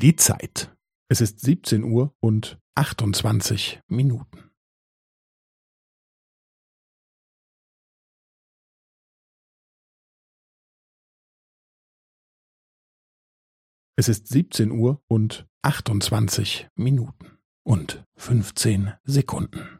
Die Zeit. Es ist 17 Uhr und 28 Minuten. Es ist 17 Uhr und 28 Minuten und 15 Sekunden.